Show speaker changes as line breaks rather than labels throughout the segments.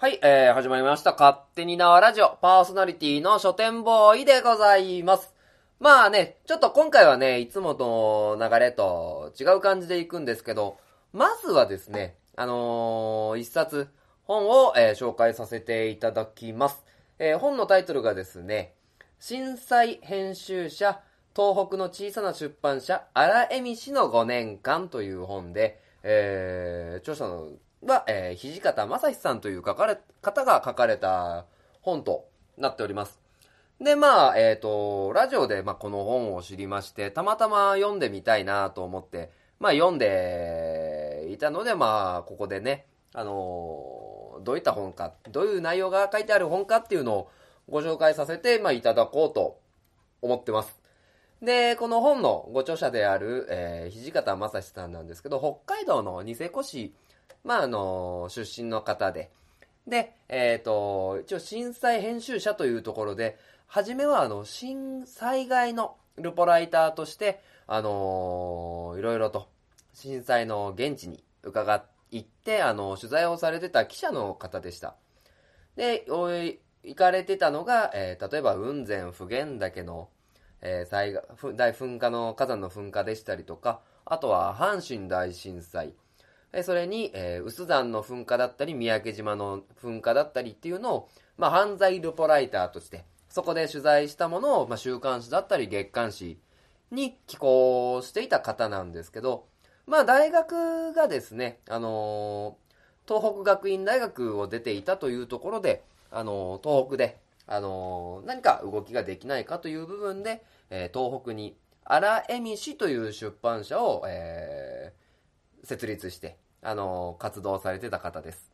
はい、えー、始まりました。勝手に縄ラジオ、パーソナリティの書店ボーイでございます。まあね、ちょっと今回はね、いつもの流れと違う感じでいくんですけど、まずはですね、あのー一冊、本を、えー紹介させていただきます。えー本のタイトルがですね、震災編集者、東北の小さな出版社、荒江美氏の5年間という本で、えー著者のは、えー土方正史さんという書かれ方が書かれた本となっております。で、まあ、えっ、と、ラジオで、まあ、この本を知りまして、たまたま読んでみたいなと思って、まあ、読んでいたので、まあ、ここでね、あのどういった本か、どういう内容が書いてある本かっていうのをご紹介させて、まあ、いただこうと思ってます。で、この本のご著者である、えー土方正史さんなんですけど、北海道のニセコ市、まあ、あの出身の方で、で、えっ、と、一応震災編集者というところで、初めはあの、震災害のルポライターとして、あのいろいろと震災の現地に伺いって、あの取材をされてた記者の方でした。で、行かれてたのが、えー例えば雲仙普賢岳の、えー災害大噴火の火山の噴火でしたりとか、あとは阪神大震災、それに、えー、臼山の噴火だったり、三宅島の噴火だったりっていうのを、まあ、犯罪ルポライターとして、そこで取材したものを、まあ、週刊誌だったり月刊誌に寄稿していた方なんですけど、まあ、大学がですね、あのー東北学院大学を出ていたというところで、あのー東北で、あのー何か動きができないかという部分で、え東北に荒江美氏という出版社を、えー設立して、あの活動されてた方です。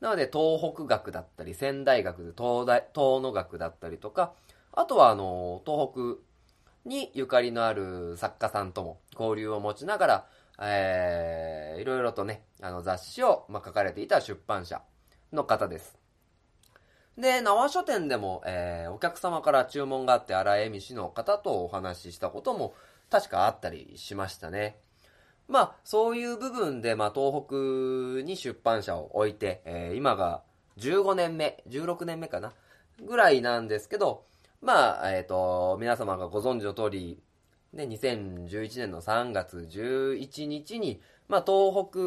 なので、東北学だったり、仙台学、東大、東野学だったりとか、あとは、あの東北にゆかりのある作家さんとも交流を持ちながら、えーいろいろとね、あの雑誌を、ま、書かれていた出版社の方です。で、縄書店でも、えーお客様から注文があって、荒江美氏の方とお話ししたことも確かあったりしましたね。まあ、そういう部分で、まあ、東北に出版社を置いて、えー今が15年目、16年目かな、ぐらいなんですけど、まあ、えっ、と、皆様がご存知の通り、ね、2011年の3月11日に、まあ、東北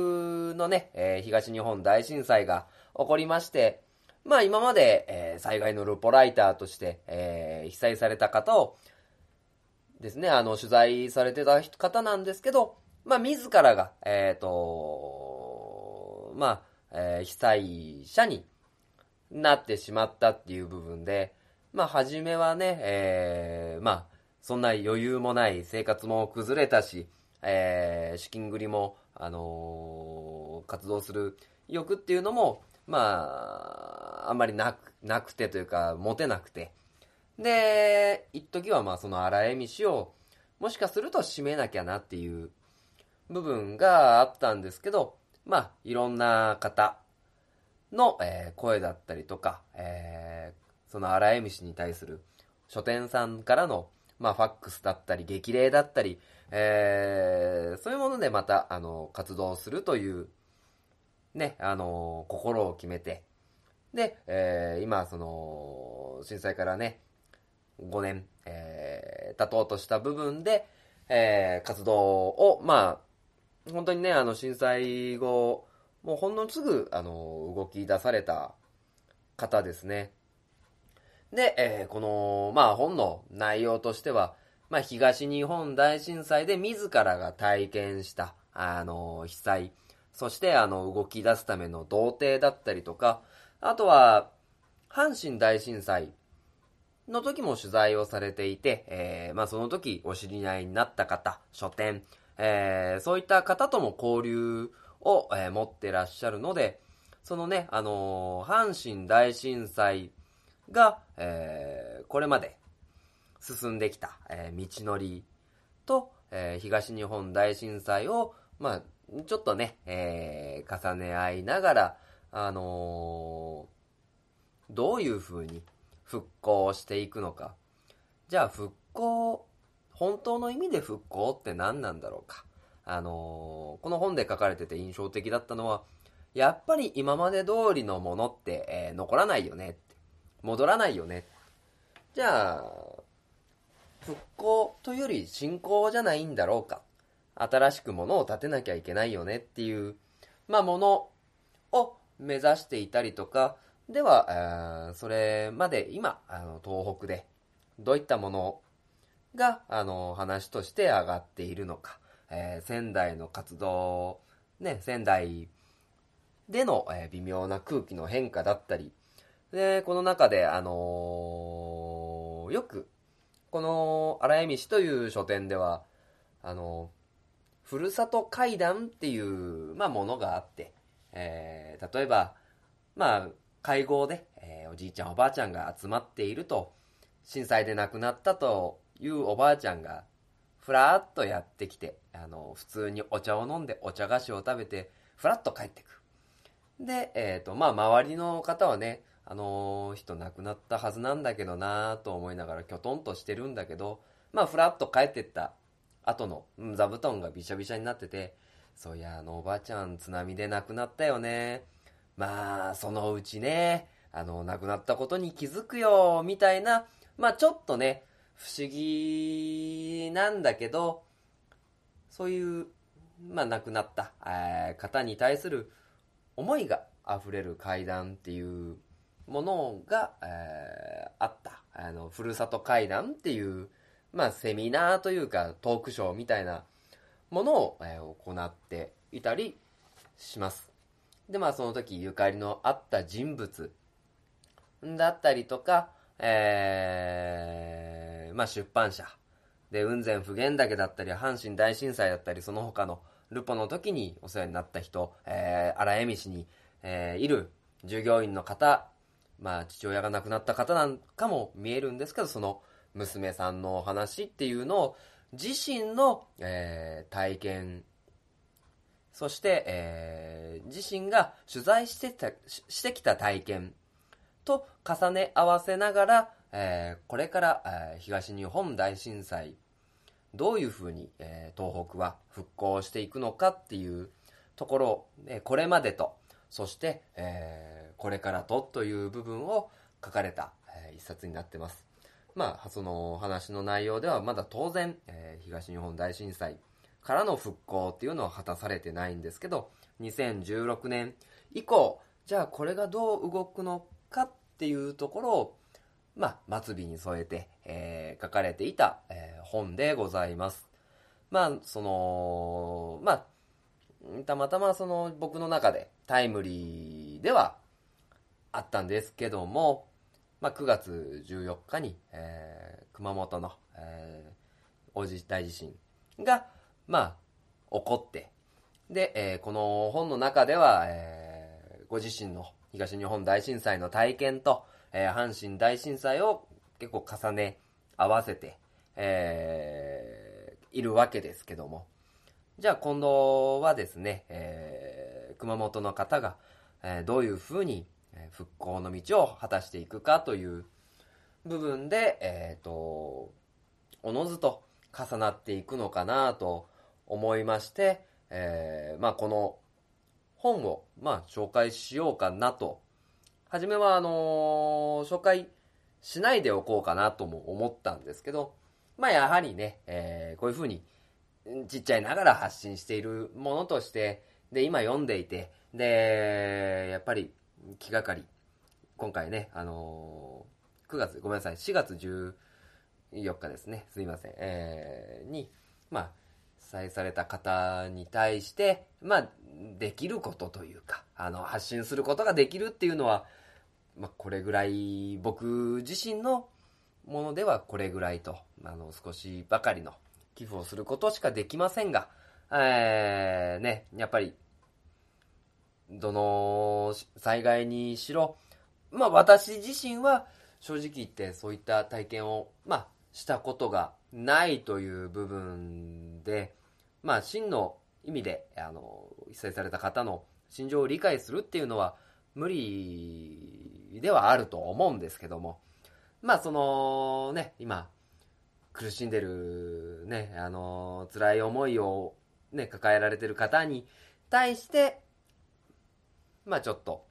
のね、えー東日本大震災が起こりまして、まあ、今まで、えー災害のルポライターとして、えー被災された方をですね、あの、取材されてた方なんですけど、まあ、自らが、えっ、と、まあ、えー被災者になってしまったっていう部分で、まあ、初めはね、えーまあ、そんな余裕もない生活も崩れたし、えー資金繰りも、あのー活動する欲っていうのも、まあ、あんまりなく、なくてというか、持てなくて。で、一時はまあ、その荒江美氏を、もしかすると締めなきゃなっていう部分があったんですけど、まあ、いろんな方の、えー声だったりとか、えーその荒江美氏に対する書店さんからの、まあ、ファックスだったり、激励だったり、えーそういうものでまた、あの、活動するという、ね、あの、心を決めて、で、えー今、その、震災からね、5年、えー経とうとした部分で、えー活動を、まあ、本当にね、あの、震災後、もうほんのすぐ、あの、動き出された方ですね。で、えーこの、まあ、本の内容としては、まあ、東日本大震災で自らが体験した、あの、被災、そして、あの、動き出すための童貞だったりとか、あとは、阪神大震災の時も取材をされていて、えーまあ、その時お知り合いになった方、書店、えーそういった方とも交流を、えー持ってらっしゃるので、そのね、あのー阪神大震災が、えーこれまで進んできた、えー道のりと、えー東日本大震災を、まあ、ちょっとね、えー重ね合いながら、あのーどういう風に復興していくのか。じゃあ復興、本当の意味で復興って何なんだろうか。あのーこの本で書かれてて印象的だったのは、やっぱり今まで通りのものって、えー、残らないよね。戻らないよね。じゃあ、復興というより進行じゃないんだろうか。新しくものを建てなきゃいけないよねっていう、まあ、ものを目指していたりとか、では、それまで今、あの東北でどういったものが、あの、話として上がっているのか、えー、仙台の活動、ね、仙台での、えー、微妙な空気の変化だったり、で、この中で、あのー、よく、この荒江市という書店では、あのふるさと会談っていう、まあ、ものがあって、えー、例えば、まあ、会合で、えー、おじいちゃんおばあちゃんが集まっていると、震災で亡くなったというおばあちゃんが、ふらっとやってきて、あの、普通にお茶を飲んで、お茶菓子を食べて、ふらっと帰ってく。で、えっ、ー、と、まあ、周りの方はね、あの、人亡くなったはずなんだけどなと思いながら、きょとんとしてるんだけど、まあ、ふらっと帰ってった後の、座布団がびしゃびしゃになってて、そういや、あの、おばあちゃん、津波で亡くなったよね。まあ、そのうちね、あの、亡くなったことに気づくよ、みたいな、まあ、ちょっとね、不思議なんだけど、そういう、まあ、亡くなった、え、方に対する思いが溢れる階段っていうものが、えー、あった。あの、ふるさと階段っていう、まあ、セミナーというか、トークショーみたいなものを、えー、行っていたりします。で、まあ、その時ゆかりのあった人物だったりとか、えー、まあ、出版社。で雲仙普賢岳だったり阪神大震災だったりその他のルポの時にお世話になった人、えー、荒江市に、えー、いる従業員の方、まあ、父親が亡くなった方なんかも見えるんですけどその娘さんのお話っていうのを自身の、えー、体験そして、えー、自身が取材してたしてきた体験と重ね合わせながら、えー、これから、えー、東日本大震災、どういうふうに、えー、東北は復興していくのかっていうところを、えこれまでと、そして、えこれからとという部分を書かれた、え一冊になってます。まあ、その話の内容ではまだ当然、え東日本大震災からの復興っていうのは果たされてないんですけど、2016年以降、じゃあこれがどう動くのかっていうところを、まあ、末尾に添えて、えー、書かれていた、えー、本でございます。まあ、その、まあ、たまたまその僕の中でタイムリーではあったんですけども、まあ、9月14日に、えー、熊本の、えー、大地震が、まあ、起こって、で、えー、この本の中では、えー、ご自身の東日本大震災の体験と、えー、阪神大震災を結構重ね合わせて、えー、いるわけですけども。じゃあ今度はですね、えー、熊本の方が、えー、どういうふうに復興の道を果たしていくかという部分で、えっ、ー、と、おのずと重なっていくのかなと思いまして、えー、まあこの本を、まあ、紹介しようかなと。はじめは、あの、紹介しないでおこうかなとも思ったんですけど、まあ、やはりね、えー、こういうふうに、ちっちゃいながら発信しているものとして、で、今読んでいて、で、やっぱり気がかり。今回ね、あのー、9月、ごめんなさい、4月14日ですね、すいません、えー、に、まあ、災された方に対して、まあ、できることというか、あの、発信することができるっていうのは、まあ、これぐらい、僕自身のものではこれぐらいと、あの、少しばかりの寄付をすることしかできませんが、えー、ね、やっぱり、どの災害にしろ、まあ私自身は正直言ってそういった体験を、まあしたことがないという部分で、まあ真の意味で、あの、被災された方の心情を理解するっていうのは無理ではあると思うんですけども、まあそのね、今、苦しんでるね、あの、辛い思いをね、抱えられてる方に対して、まあちょっと、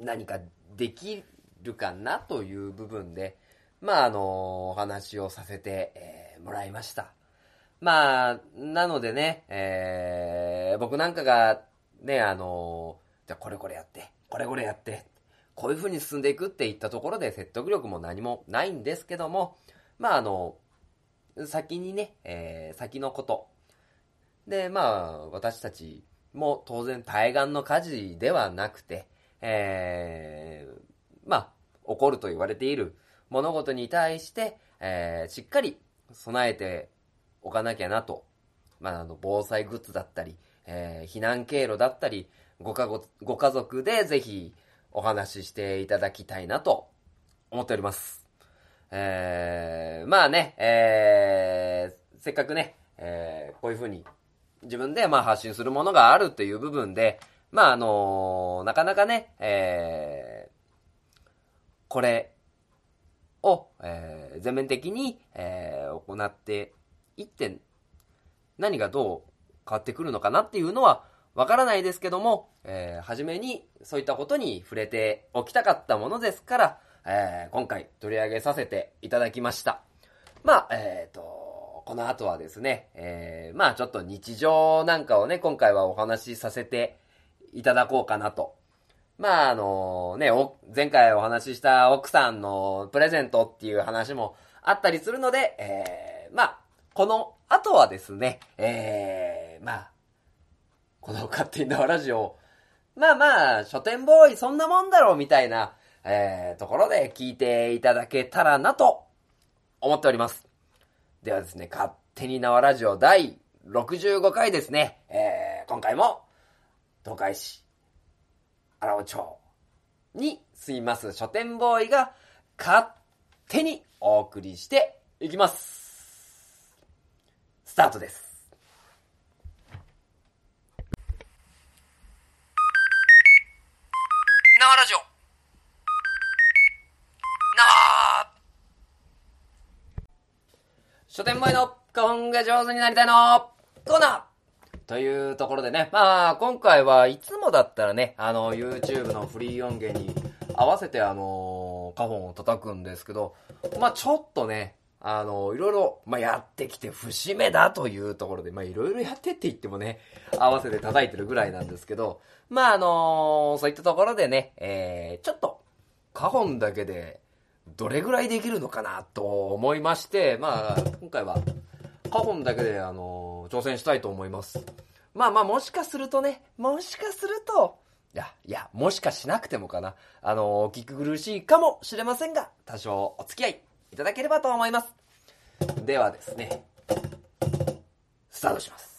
何かできるかなという部分で、まああの、お話をさせて、え、もらいました。まあ、なのでね、えー、僕なんかが、ね、あの、じゃこれこれやって、これこれやって、こういう風に進んでいくっていったところで説得力も何もないんですけども、まああの、先にね、えー、先のこと。で、まあ、私たちも当然対岸の火事ではなくて、えー、まあ、起こると言われている物事に対して、えー、しっかり備えておかなきゃなと。まあ、あの、防災グッズだったり、えー、避難経路だったり、ご家ご家族でぜひお話ししていただきたいなと思っております。えー、まあね、えー、せっかくね、えー、こういうふうに自分でまあ発信するものがあるっていう部分で、まああのー、なかなかね、えー、これを、えー、全面的に、えー、行っていって、何がどう変わってくるのかなっていうのはわからないですけども、えー、初めにそういったことに触れておきたかったものですから、えー、今回取り上げさせていただきました。まあ、えっ、ー、と、この後はですね、えー、まあちょっと日常なんかをね、今回はお話しさせていただこうかなと。まああのね、前回お話しした奥さんのプレゼントっていう話もあったりするので、えー、まあ、この後はですね、えー、まあ、この勝手に縄ラジオ、まあまあ、書店ボーイそんなもんだろうみたいな、えー、ところで聞いていただけたらなと思っております。ではですね、勝手に縄ラジオ第65回ですね、えー、今回も、東海市、荒尾町に住みます書店ボーイが勝手にお送りしていきます。スタートです。縄ラジオ書店前の花本が上手になりたいの。コーナー。というところでね、まあ、今回はいつもだったらね、あの、YouTube のフリー音源に合わせてあの、花本を叩くんですけど、まあちょっとね、あの、いろいろ、まあ、やってきて節目だというところで、まあ、いろいろやってって言ってもね、合わせて叩いてるぐらいなんですけど、まあ、あのそういったところでね、えー、ちょっと、花本だけで、どれぐらいできるのかなと思いまして、まあ、今回は、花本だけで、あの、挑戦したいと思います。まあまあ、もしかするとね、もしかすると、いや、いや、もしかしなくてもかな。あの、聞く苦しいかもしれませんが、多少お付き合いいただければと思います。ではですね、スタートします。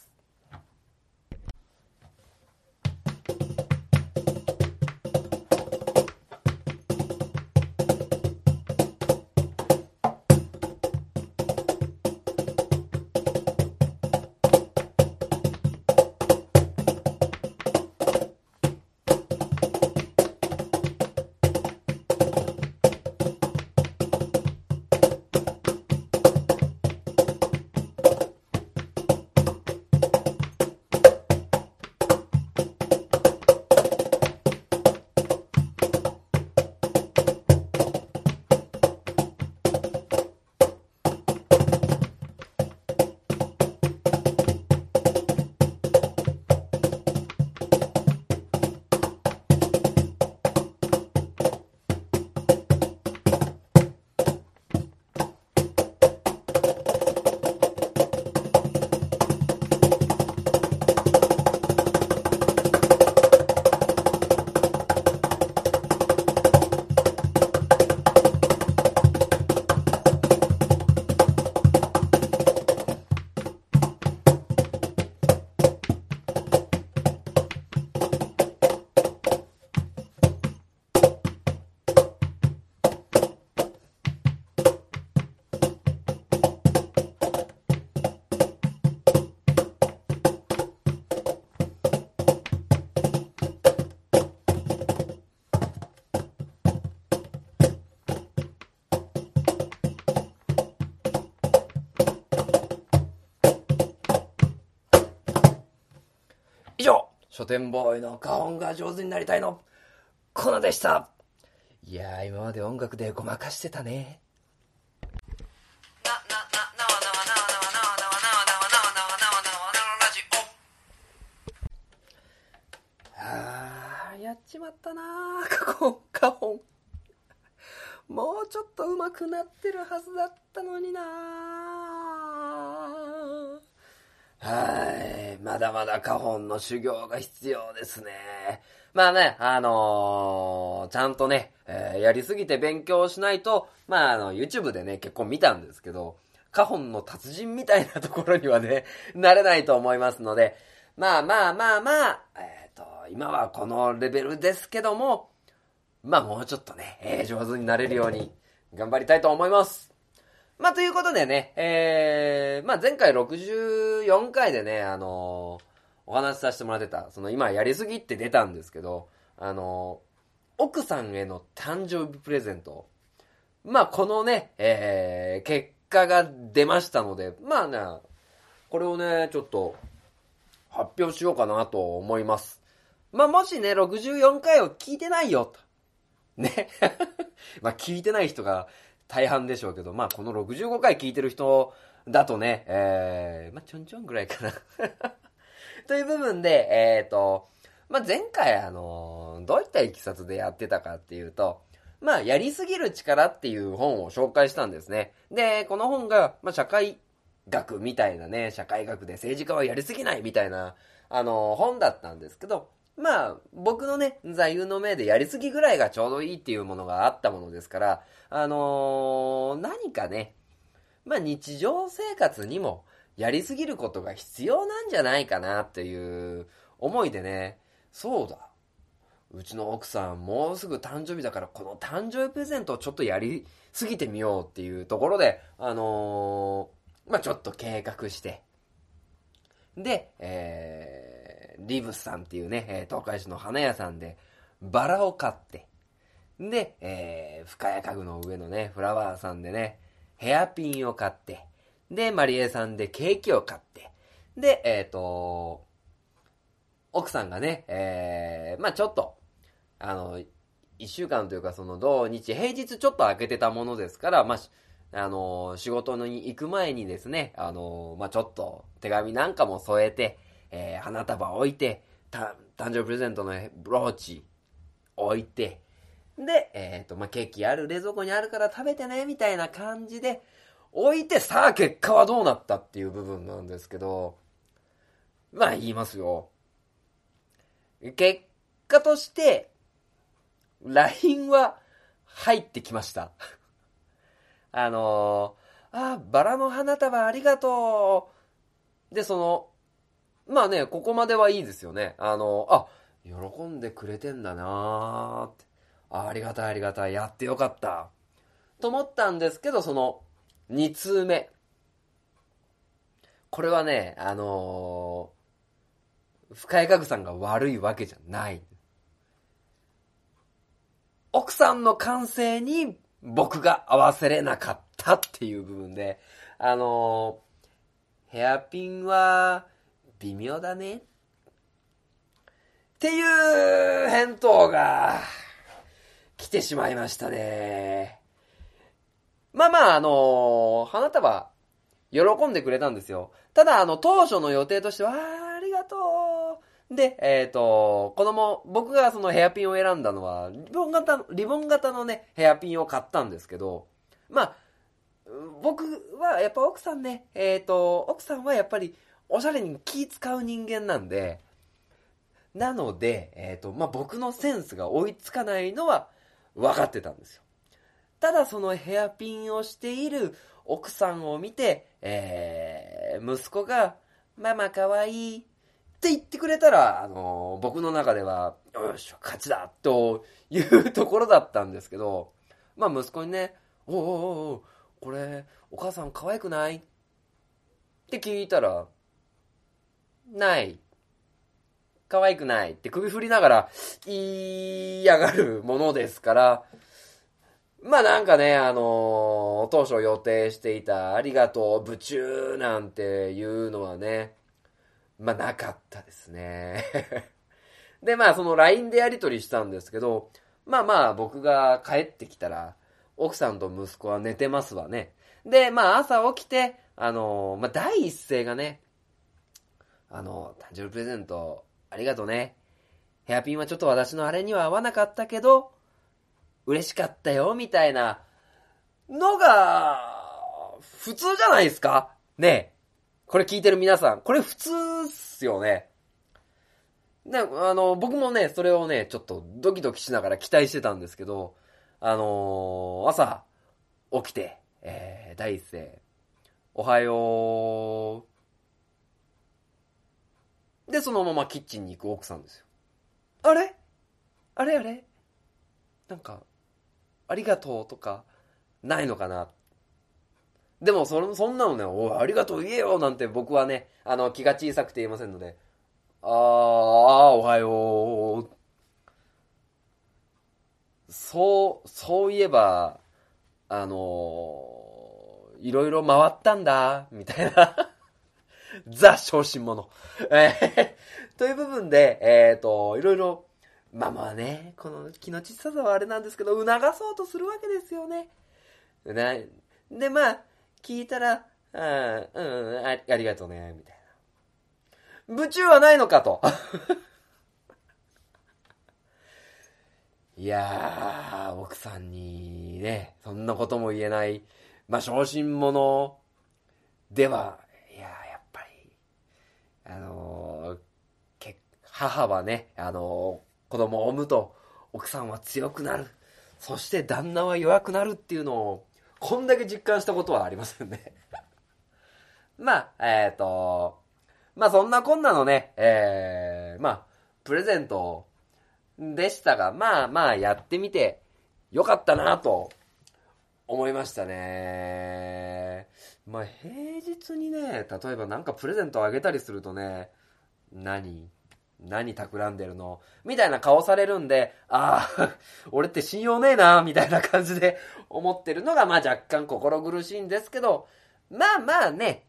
書店ボーイの花音が上手になりたいの、コナでしたいやー、今まで音楽でごまかしてたね。まだまだ花本の修行が必要ですね。まあね、あのー、ちゃんとね、えー、やりすぎて勉強しないと、まああの、YouTube でね、結構見たんですけど、花本の達人みたいなところにはね、なれないと思いますので、まあまあまあまあ、えっ、ー、と、今はこのレベルですけども、まあもうちょっとね、えー、上手になれるように頑張りたいと思います。まあということでね、えー、まあ前回64回でね、あのー、お話しさせてもらってた、その今やりすぎって出たんですけど、あのー、奥さんへの誕生日プレゼント。まあこのね、えー、結果が出ましたので、まあね、これをね、ちょっと発表しようかなと思います。まあもしね、64回を聞いてないよと。ね。まあ聞いてない人が大半でしょうけど、まあこの65回聞いてる人だとね、えー、まあちょんちょんぐらいかな という部分で、えっ、ー、と、まあ前回あのどういったいきさつでやってたかっていうと、まあやりすぎる力っていう本を紹介したんですね。で、この本が、まあ社会学みたいなね、社会学で政治家はやりすぎないみたいな、あの本だったんですけど、まあ、僕のね、座右の銘でやりすぎぐらいがちょうどいいっていうものがあったものですから、あのー、何かね、まあ日常生活にもやりすぎることが必要なんじゃないかなっていう思いでね、そうだ。うちの奥さんもうすぐ誕生日だからこの誕生日プレゼントをちょっとやりすぎてみようっていうところで、あのー、まあちょっと計画して、で、えーリブスさんっていうね、東海市の花屋さんで、バラを買って、で、えー、深谷家具の上のね、フラワーさんでね、ヘアピンを買って、で、マリエさんでケーキを買って、で、えっ、ー、と、奥さんがね、えー、まあちょっと、あの、一週間というかその土日、平日ちょっと開けてたものですから、まあ、あの、仕事に行く前にですね、あの、まあちょっと手紙なんかも添えて、えー、花束置いて、誕生日プレゼントのブローチ置いて、で、えっ、ー、と、まあ、ケーキある、冷蔵庫にあるから食べてね、みたいな感じで、置いて、さあ結果はどうなったっていう部分なんですけど、まあ言いますよ。結果として、LINE は入ってきました。あのー、あ、バラの花束ありがとう。で、その、まあね、ここまではいいですよね。あの、あ、喜んでくれてんだなーって。ありがたいありがたい。やってよかった。と思ったんですけど、その、2通目。これはね、あのー、深井家具さんが悪いわけじゃない。奥さんの感性に僕が合わせれなかったっていう部分で、あのー、ヘアピンは、微妙だね。っていう返答が来てしまいましたね。まあまあ、あの花束、喜んでくれたんですよ。ただ、あの、当初の予定としては、あありがとう。で、えっ、ー、と、子供、僕がそのヘアピンを選んだのは、リボン型、リボン型のね、ヘアピンを買ったんですけど、まあ、僕はやっぱ奥さんね、えっ、ー、と、奥さんはやっぱりおしゃれに気使う人間なんで、なので、えっ、ー、と、まあ、僕のセンスが追いつかないのは分かってたんですよ。ただそのヘアピンをしている奥さんを見て、えー、息子が、ママかわいいって言ってくれたら、あのー、僕の中では、よし、勝ちだというところだったんですけど、まあ息子にね、おおおおこれ、お母さん可愛くない？って聞いたら、ない。可愛くないって首振りながら言いやがるものですから、まあなんかね、あのー、当初予定していたありがとう、部中なんていうのはね、まあなかったですね。で、まあ、その LINE でやり取りしたんですけど、まあまあ、僕が帰ってきたら、奥さんと息子は寝てますわね。で、まあ、朝起きて、あのまあ、第一声がね、あの、誕生日プレゼント、ありがとうね。ヘアピンはちょっと私のあれには合わなかったけど、嬉しかったよ、みたいなのが、普通じゃないですかねえこれ聞いてる皆さん、これ普通っすよね。ね、あの、僕もね、それをね、ちょっとドキドキしながら期待してたんですけど、あのー、朝、起きて、えー、第一声、おはよう。で、そのままキッチンに行く奥さんですよ。あれ？あれあれ？なんか、ありがとうとか、ないのかな。でもそ、そんなのね、おありがとう言えよなんて僕はね、あの、気が小さくて言いませんので、あー、おはよう。そう、そういえば、あのー、いろいろ回ったんだ、みたいな ザ昇進者。えー、という部分で、えっ、ー、と、いろいろ、まあまあね、この気の小ささはあれなんですけど、促そうとするわけですよね。ねで、まあ、聞いたら、うん、うん、あありがとうね、みたいな。部中はないのかと。いやー、奥さんにね、そんなことも言えない、まあ、昇進者では、あのー、け母はね、あのー、子供を産むと、奥さんは強くなる。そして旦那は弱くなるっていうのを、こんだけ実感したことはありませんね まあ、えっ、ー、と、まあそんなこんなのね、えー、まあ、プレゼントでしたが、まあまあやってみてよかったなと思いましたね。まあ平日にね、例えばなんかプレゼントあげたりするとね、何？何企んでるの？みたいな顔されるんで、ああ、俺って信用ねえな、みたいな感じで思ってるのが、まあ若干心苦しいんですけど、まあまあね、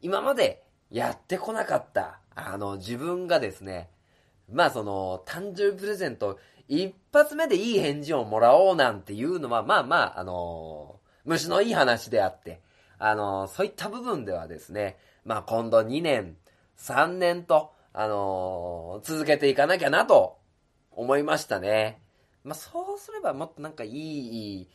今までやってこなかった、あの、自分がですね、まあその、誕生日プレゼント、一発目でいい返事をもらおうなんていうのは、まあまあ、あの虫のいい話であって、あのそういった部分ではですね、まあ今度2年、3年と、あの続けていかなきゃなと思いましたね。まあそうすればもっとなんかいい、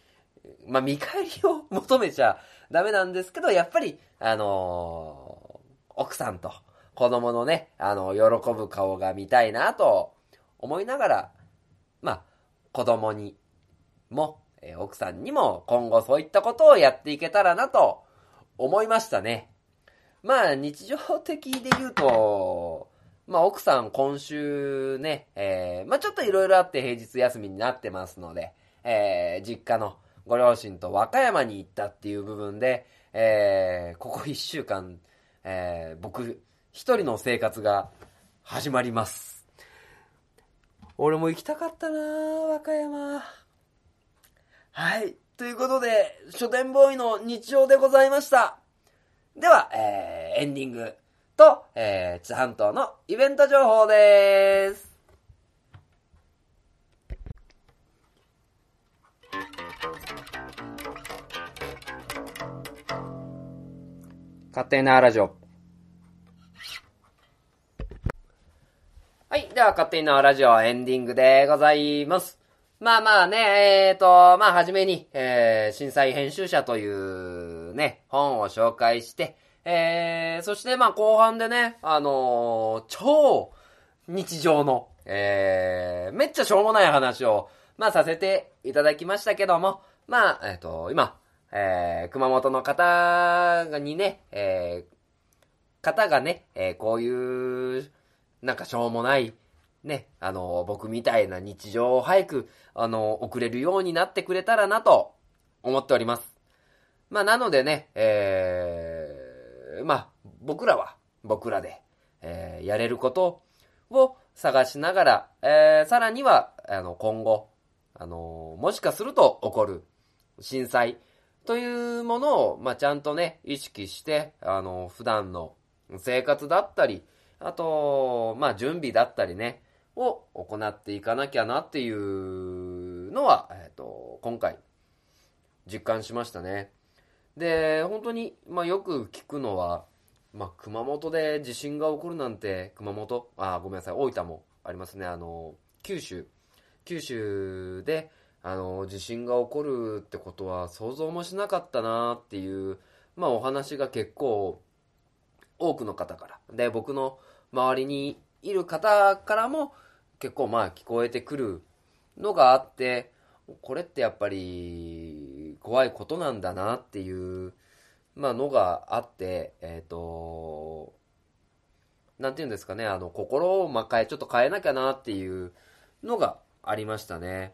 まあ見返りを求めちゃダメなんですけど、やっぱり、あの奥さんと、子供のね、あの、喜ぶ顔が見たいなと思いながら、まあ、子供にも、え奥さんにも今後そういったことをやっていけたらなと思いましたね。まあ、日常的で言うと、まあ、奥さん今週ね、えー、まあ、ちょっといろいろあって平日休みになってますので、えー、実家のご両親と和歌山に行ったっていう部分で、えー、ここ一週間、えー、僕、一人の生活が始まります。俺も行きたかったな和歌山。はい。ということで、書店ボーイの日常でございました。では、えー、エンディングと、えー、津半島のイベント情報です。勝手なラジオ。はい。では、勝手にのラジオエンディングでございます。まあまあね、えーと、まあはじめに、えー、震災編集者というね、本を紹介して、えー、そしてまあ後半でね、あのー、超日常の、えー、めっちゃしょうもない話を、まあさせていただきましたけども、まあ、えっ、ー、と、今、えー、熊本の方にね、えー、方がね、えー、こういう、なんかしょうもない、ね、あの、僕みたいな日常を早く、あの、送れるようになってくれたらなと思っております。まあ、なのでね、えー、まあ、僕らは、僕らで、えー、やれることを探しながら、えー、さらには、あの、今後、あの、もしかすると起こる震災というものを、まあ、ちゃんとね、意識して、あの、普段の生活だったり、あと、まあ、準備だったりね、を行っていかなきゃなっていうのは、えっ、と、今回、実感しましたね。で、本当に、まあ、よく聞くのは、まあ、熊本で地震が起こるなんて、熊本、あ、ごめんなさい、大分もありますね。あの、九州、九州で、あの、地震が起こるってことは想像もしなかったなっていう、まあ、お話が結構多くの方から、で、僕の周りにいる方からも結構まあ聞こえてくるのがあって、これってやっぱり怖いことなんだなっていう、まあのがあって、えっ、ー、と、なんていうんですかね、あの、心をまあ変え、ちょっと変えなきゃなっていうのがありましたね。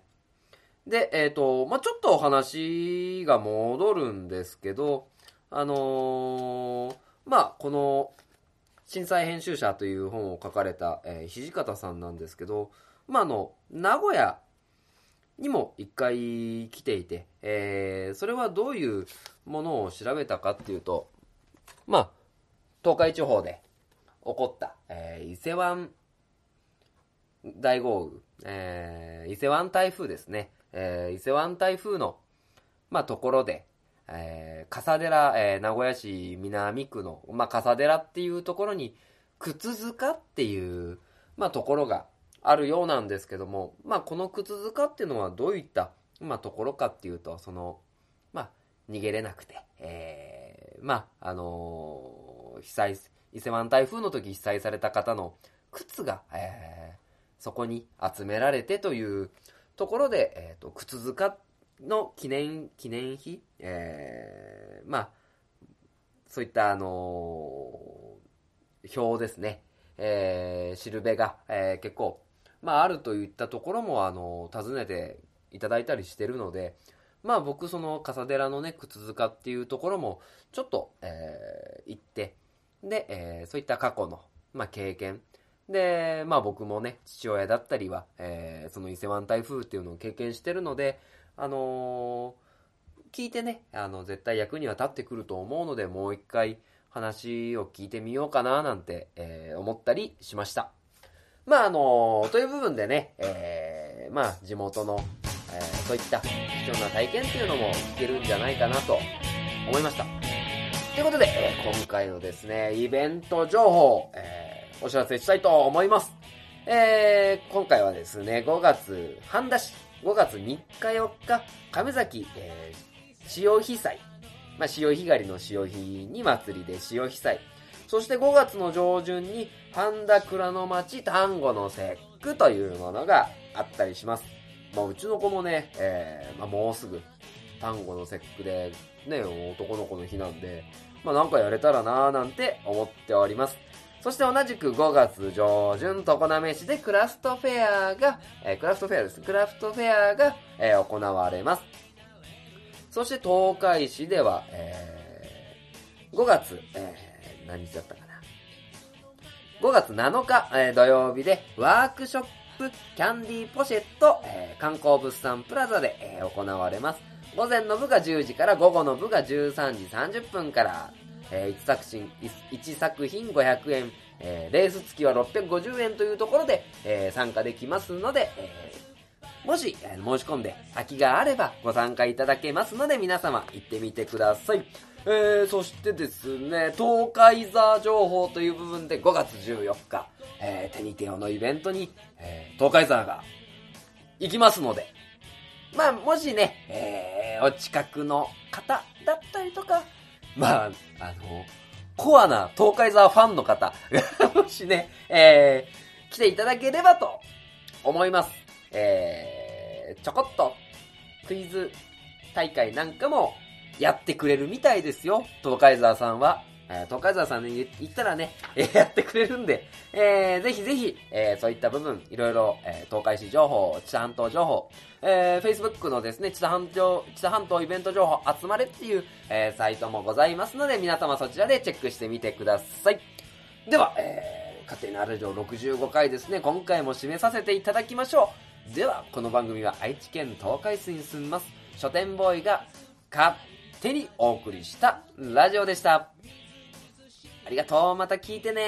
で、えっ、ー、と、まあちょっとお話が戻るんですけど、あのー、まあこの、震災編集者という本を書かれた、えー、土方さんなんですけど、まあ、あの、名古屋にも一回来ていて、えー、それはどういうものを調べたかっていうと、まあ、東海地方で起こった、えー、伊勢湾大豪雨、えー、伊勢湾台風ですね、えー、伊勢湾台風の、まあ、ところで、えー、笠寺、えー、名古屋市南区の、まあ、笠寺っていうところに、靴塚っていう、まあ、ところがあるようなんですけども、まあ、この靴塚っていうのはどういった、まあ、ところかっていうと、その、まあ、逃げれなくて、えー、まあ、あのー、被災、伊勢湾台風の時被災された方の靴が、えー、そこに集められてというところで、えっ、ー、と、靴塚っの記念、記念碑、えー、まあ、そういったあのー、表ですね、えー、しるべが、えー、結構、まあ、あるといったところも、あのー、訪ねていただいたりしてるので、まあ僕その笠寺のね、靴塚っていうところも、ちょっと、えー、行って、で、えー、そういった過去の、まあ経験、で、まあ僕もね、父親だったりは、えー、その伊勢湾台風っていうのを経験してるので、あの、聞いてね、あの、絶対役には立ってくると思うので、もう一回話を聞いてみようかな、なんて、えー、思ったりしました。まあ、あの、という部分でね、えー、まあ、地元の、えー、そういった貴重な体験っていうのも聞けるんじゃないかなと思いました。ということで、えー、今回のですね、イベント情報、えー、お知らせしたいと思います。えー、今回はですね、5月半出し5月3日4日、亀崎、えー、潮干祭。まあ、潮干狩りの潮干に祭りで潮干祭。そして5月の上旬に、半田倉の町丹後の節句というものがあったりします。まあ、うちの子もね、えー、まあ、もうすぐ、丹後の節句で、ね、男の子の日なんで、まあ、なんかやれたらなーなんて思っております。そして同じく5月上旬、常滑市でクラフトフェアが、えー、クラフトフェアです。クラフトフェアが、えー、行われます。そして東海市では、えー、5月、えー、何日だったかな。5月7日、えー、土曜日でワークショップキャンディーポシェット、えー、観光物産プラザで、えー、行われます。午前の部が10時から午後の部が13時30分から、えー、1作品、1作品500円、えー、レース付きは650円というところで、えー、参加できますので、えー、もし、えー、申し込んで空きがあればご参加いただけますので皆様行ってみてください。えー、そしてですね、東海座情報という部分で5月14日、えー、手に手をのイベントに、えー、東海座が行きますので、まあ、もしね、えー、お近くの方だったりとか、まあ、あの、コアな東海沢ファンの方、もしね、えー、来ていただければと思います。えー、ちょこっとクイズ大会なんかもやってくれるみたいですよ、東海沢さんは。えー、東海沢さんに言ったらね、えー、やってくれるんで、えー、ぜひぜひ、えー、そういった部分、いろいろ、えー、東海市情報、知多半島情報、えー、Facebook のですね、知多半島、知多半島イベント情報集まれっていう、えー、サイトもございますので、皆様そちらでチェックしてみてください。では、えー、家庭のある城65回ですね、今回も締めさせていただきましょう。では、この番組は愛知県東海市に住みます、書店ボーイが勝手にお送りしたラジオでした。ありがとう。また聞いてね